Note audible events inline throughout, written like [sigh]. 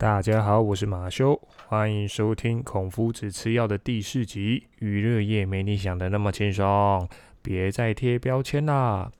大家好，我是马修，欢迎收听《孔夫子吃药》的第四集。娱乐业没你想的那么轻松，别再贴标签啦。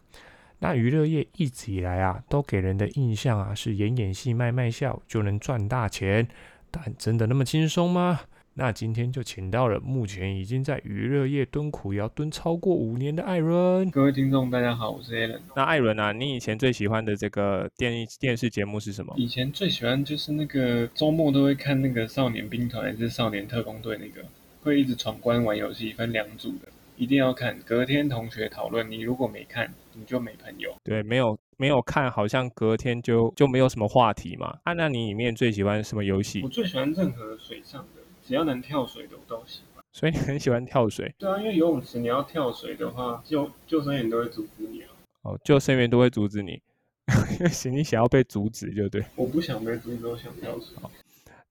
那娱乐业一直以来啊，都给人的印象啊，是演演戏、卖卖笑就能赚大钱，但真的那么轻松吗？那今天就请到了目前已经在娱乐业蹲苦窑蹲超过五年的艾伦。各位听众，大家好，我是 Alan。那艾伦啊，你以前最喜欢的这个电电视节目是什么？以前最喜欢就是那个周末都会看那个少年兵团还是少年特工队那个，会一直闯关玩游戏，分两组的，一定要看。隔天同学讨论，你如果没看，你就没朋友。对，没有没有看，好像隔天就就没有什么话题嘛。啊，那你里面最喜欢什么游戏？我最喜欢任何水上的。只要能跳水的我都喜欢，所以你很喜欢跳水。对啊，因为游泳池你要跳水的话，救救生员都会阻止你啊。哦，救生员都会阻止你，[laughs] 因为你想要被阻止，就对。我不想被阻止，我想跳水。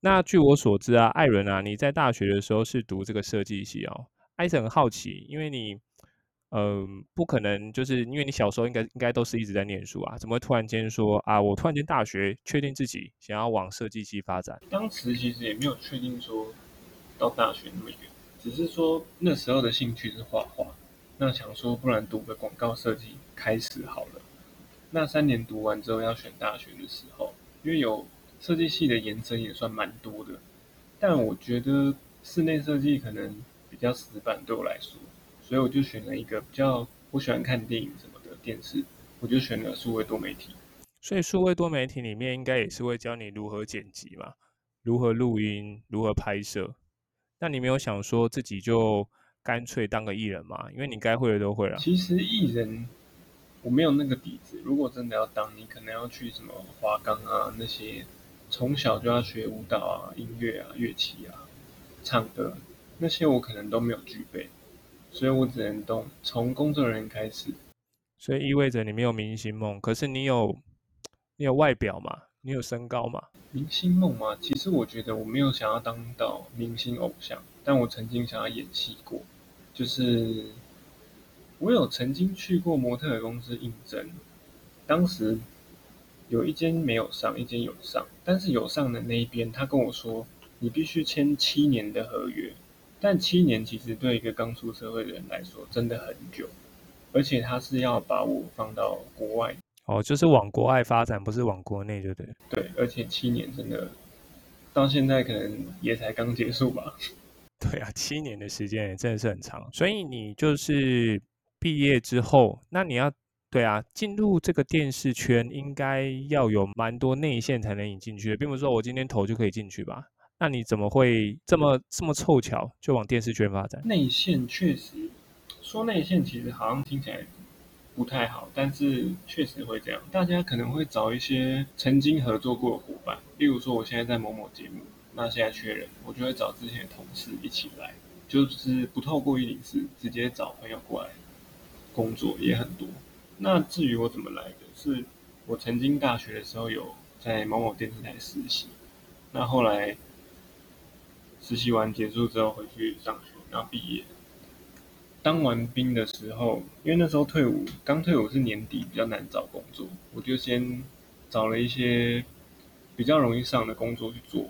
那据我所知啊，艾伦啊，你在大学的时候是读这个设计系哦。艾森很好奇，因为你，嗯，不可能就是因为你小时候应该应该都是一直在念书啊，怎么会突然间说啊，我突然间大学确定自己想要往设计系发展？当时其实也没有确定说。到大学那么远，只是说那时候的兴趣是画画，那想说不然读个广告设计开始好了。那三年读完之后要选大学的时候，因为有设计系的延伸也算蛮多的，但我觉得室内设计可能比较死板对我来说，所以我就选了一个比较我喜欢看电影什么的电视，我就选了数位多媒体。所以数位多媒体里面应该也是会教你如何剪辑嘛，如何录音，如何拍摄。那你没有想说自己就干脆当个艺人吗？因为你该会的都会了。其实艺人我没有那个底子。如果真的要当，你可能要去什么华冈啊那些，从小就要学舞蹈啊、音乐啊、乐器啊、唱歌那些，我可能都没有具备，所以我只能动从工作人员开始。所以意味着你没有明星梦，可是你有你有外表嘛？你有身高吗？明星梦吗？其实我觉得我没有想要当到明星偶像，但我曾经想要演戏过。就是我有曾经去过模特公司应征，当时有一间没有上，一间有上。但是有上的那一边，他跟我说你必须签七年的合约。但七年其实对一个刚出社会的人来说真的很久，而且他是要把我放到国外。哦，就是往国外发展，不是往国内，对不对？对，而且七年真的到现在可能也才刚结束吧。[laughs] 对啊，七年的时间也真的是很长。所以你就是毕业之后，那你要对啊，进入这个电视圈，应该要有蛮多内线才能引进去，并不是说我今天投就可以进去吧？那你怎么会这么这么凑巧就往电视圈发展？内线确实说内线，其实好像听起来。不太好，但是确实会这样。大家可能会找一些曾经合作过的伙伴，例如说我现在在某某节目，那现在缺人，我就会找之前的同事一起来，就是不透过一零四，直接找朋友过来工作也很多。那至于我怎么来的，是我曾经大学的时候有在某某电视台实习，那后来实习完结束之后回去上学，然后毕业。当完兵的时候，因为那时候退伍，刚退伍是年底，比较难找工作，我就先找了一些比较容易上的工作去做。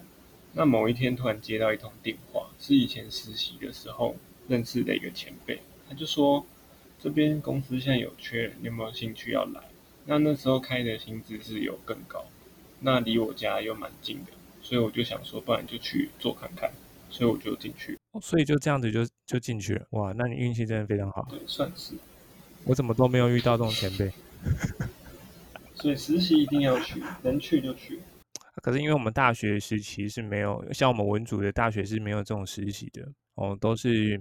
那某一天突然接到一通电话，是以前实习的时候认识的一个前辈，他就说这边公司现在有缺人，你有没有兴趣要来？那那时候开的薪资是有更高，那离我家又蛮近的，所以我就想说，不然就去做看看，所以我就进去。所以就这样子就就进去了，哇！那你运气真的非常好。对，算是。我怎么都没有遇到这种前辈。所以实习一定要去，能去就去。可是因为我们大学时期是没有，像我们文组的大学是没有这种实习的哦，都是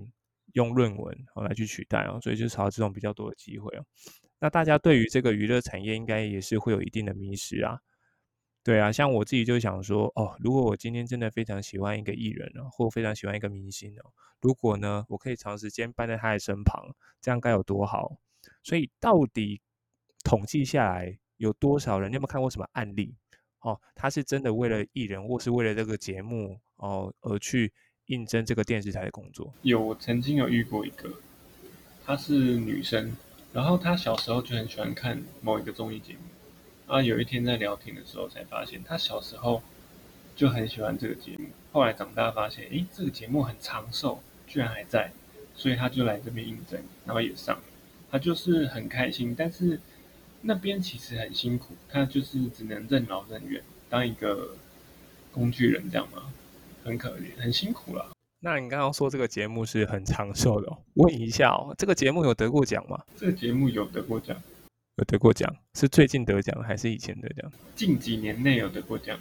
用论文哦来去取代哦，所以就少这种比较多的机会哦。那大家对于这个娱乐产业应该也是会有一定的迷失啊。对啊，像我自己就想说，哦，如果我今天真的非常喜欢一个艺人哦，或非常喜欢一个明星哦，如果呢，我可以长时间伴在他的身旁，这样该有多好？所以到底统计下来有多少人？你有没有看过什么案例？哦，他是真的为了艺人，或是为了这个节目哦，而去应征这个电视台的工作？有，我曾经有遇过一个，她是女生，然后她小时候就很喜欢看某一个综艺节目。啊，有一天在聊天的时候才发现，他小时候就很喜欢这个节目。后来长大发现，诶，这个节目很长寿，居然还在，所以他就来这边应征，然后也上了。他就是很开心，但是那边其实很辛苦，他就是只能任劳任怨，当一个工具人这样嘛，很可怜，很辛苦了。那你刚刚说这个节目是很长寿的，问一下哦，这个节目有得过奖吗？这个节目有得过奖，有得过奖，是最近得奖还是以前得奖？近几年内有得过奖。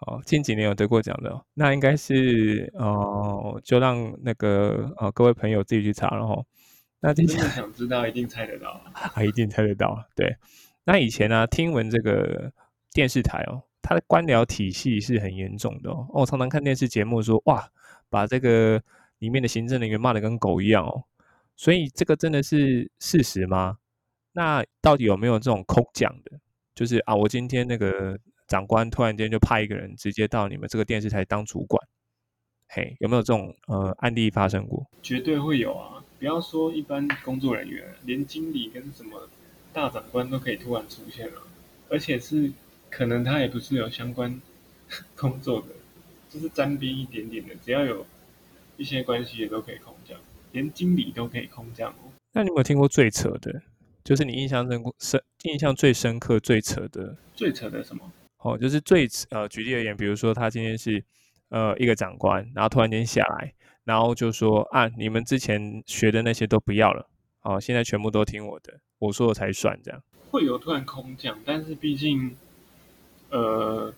哦，近几年有得过奖的，那应该是哦，就让那个呃各位朋友自己去查了哈。那真的想知道，一定猜得到啊，[laughs] 一定猜得到。对，那以前呢，听闻这个电视台哦，它的官僚体系是很严重的哦。我常常看电视节目说，哇，把这个里面的行政人员骂的跟狗一样哦。所以这个真的是事实吗？那到底有没有这种空降的？就是啊，我今天那个。长官突然间就派一个人直接到你们这个电视台当主管，嘿，有没有这种呃案例发生过？绝对会有啊！不要说一般工作人员，连经理跟什么大长官都可以突然出现了，而且是可能他也不是有相关 [laughs] 工作的，就是沾边一点点的，只要有一些关系也都可以空降，连经理都可以空降哦。那你有没有听过最扯的？就是你印象深深、印象最深刻、最扯的？最扯的什么？哦，就是最呃，举例而言，比如说他今天是呃一个长官，然后突然间下来，然后就说啊，你们之前学的那些都不要了，哦，现在全部都听我的，我说了才算，这样会有突然空降，但是毕竟呃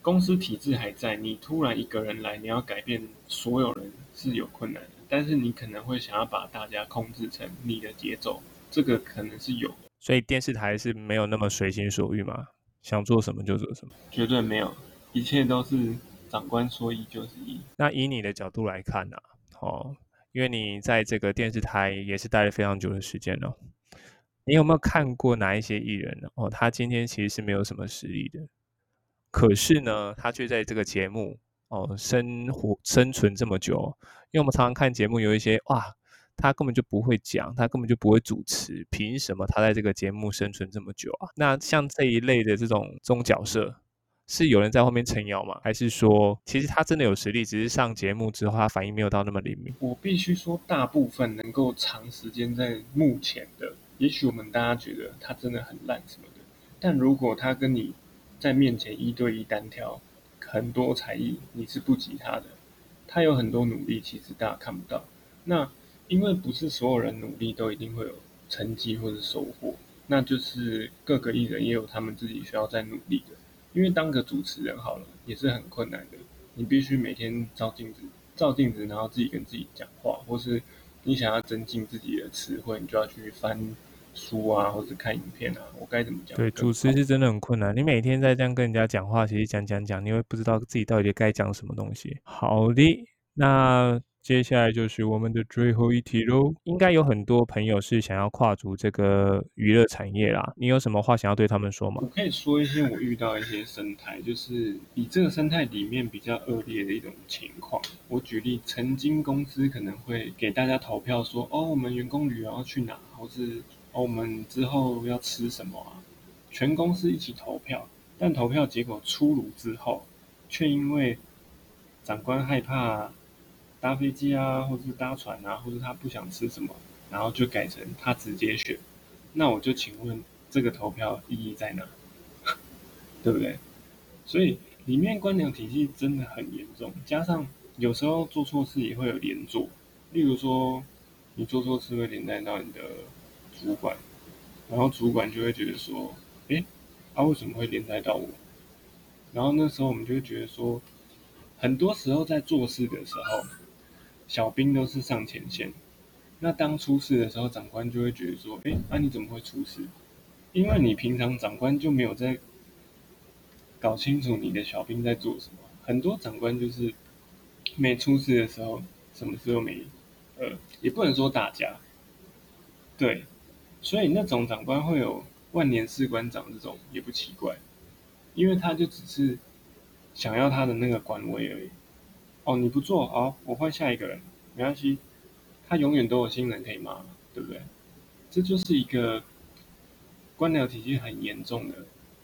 公司体制还在，你突然一个人来，你要改变所有人是有困难的，但是你可能会想要把大家控制成你的节奏，这个可能是有，所以电视台是没有那么随心所欲嘛。想做什么就做什么，绝对没有，一切都是长官说一就是一。那以你的角度来看呢？哦，因为你在这个电视台也是待了非常久的时间了，你有没有看过哪一些艺人呢？哦，他今天其实是没有什么实力的，可是呢，他却在这个节目哦生活生存这么久。因为我们常常看节目，有一些哇。他根本就不会讲，他根本就不会主持，凭什么他在这个节目生存这么久啊？那像这一类的这种这种角色，是有人在后面撑腰吗？还是说，其实他真的有实力，只是上节目之后他反应没有到那么灵敏？我必须说，大部分能够长时间在幕前的，也许我们大家觉得他真的很烂什么的，但如果他跟你在面前一对一单挑，很多才艺你是不及他的，他有很多努力，其实大家看不到。那因为不是所有人努力都一定会有成绩或者收获，那就是各个艺人也有他们自己需要在努力的。因为当个主持人好了也是很困难的，你必须每天照镜子，照镜子，然后自己跟自己讲话，或是你想要增进自己的词汇，你就要去翻书啊，或者看影片啊。我该怎么讲？对，主持是真的很困难。你每天在这样跟人家讲话，其实讲讲讲，你会不知道自己到底该讲什么东西。好的，那。接下来就是我们的最后一题喽。应该有很多朋友是想要跨足这个娱乐产业啦。你有什么话想要对他们说吗？我可以说一些我遇到一些生态，就是以这个生态里面比较恶劣的一种情况。我举例，曾经公司可能会给大家投票说，哦，我们员工旅游要去哪，或是哦，我们之后要吃什么啊？全公司一起投票，但投票结果出炉之后，却因为长官害怕。搭飞机啊，或者是搭船啊，或者他不想吃什么，然后就改成他直接选。那我就请问，这个投票意义在哪？[laughs] 对不对？所以里面官僚体系真的很严重，加上有时候做错事也会有连坐。例如说，你做错事会连带到你的主管，然后主管就会觉得说：“诶，他为什么会连带到我？”然后那时候我们就会觉得说，很多时候在做事的时候。小兵都是上前线，那当出事的时候，长官就会觉得说：“哎，那你怎么会出事？因为你平常长官就没有在搞清楚你的小兵在做什么。很多长官就是没出事的时候，什么事都没，呃，也不能说打架，对，所以那种长官会有万年士官长这种也不奇怪，因为他就只是想要他的那个官位而已。”哦，你不做好，我换下一个人，没关系，他永远都有新人可以骂，对不对？这就是一个官僚体系很严重的，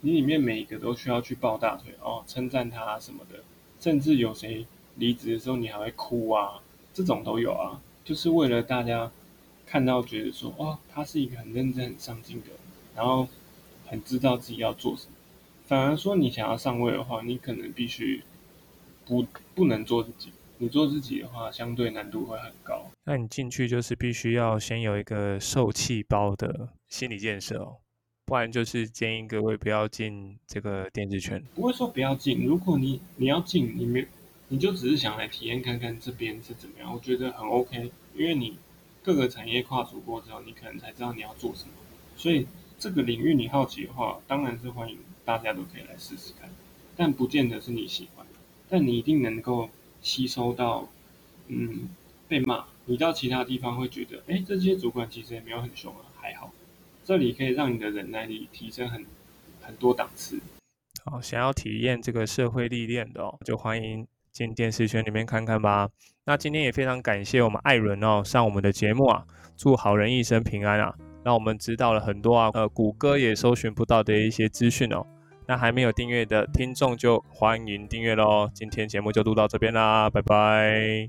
你里面每一个都需要去抱大腿哦，称赞他什么的，甚至有谁离职的时候你还会哭啊，这种都有啊，就是为了大家看到觉得说，哦，他是一个很认真、很上进的，然后很知道自己要做什么。反而说你想要上位的话，你可能必须不不能做自己。你做自己的话，相对难度会很高。那你进去就是必须要先有一个受气包的心理建设哦，不然就是建议各位不要进这个电子圈。不会说不要进，如果你你要进，你没你就只是想来体验看看这边是怎么样，我觉得很 OK。因为你各个产业跨足过之后，你可能才知道你要做什么。所以这个领域你好奇的话，当然是欢迎大家都可以来试试看，但不见得是你喜欢，但你一定能够。吸收到，嗯，被骂，你到其他地方会觉得，哎，这些主管其实也没有很凶啊，还好。这里可以让你的忍耐力提升很很多档次。好，想要体验这个社会历练的哦，就欢迎进电视圈里面看看吧。那今天也非常感谢我们艾伦哦上我们的节目啊，祝好人一生平安啊，让我们知道了很多啊，呃，谷歌也搜寻不到的一些资讯哦。那还没有订阅的听众就欢迎订阅喽！今天节目就录到这边啦，拜拜。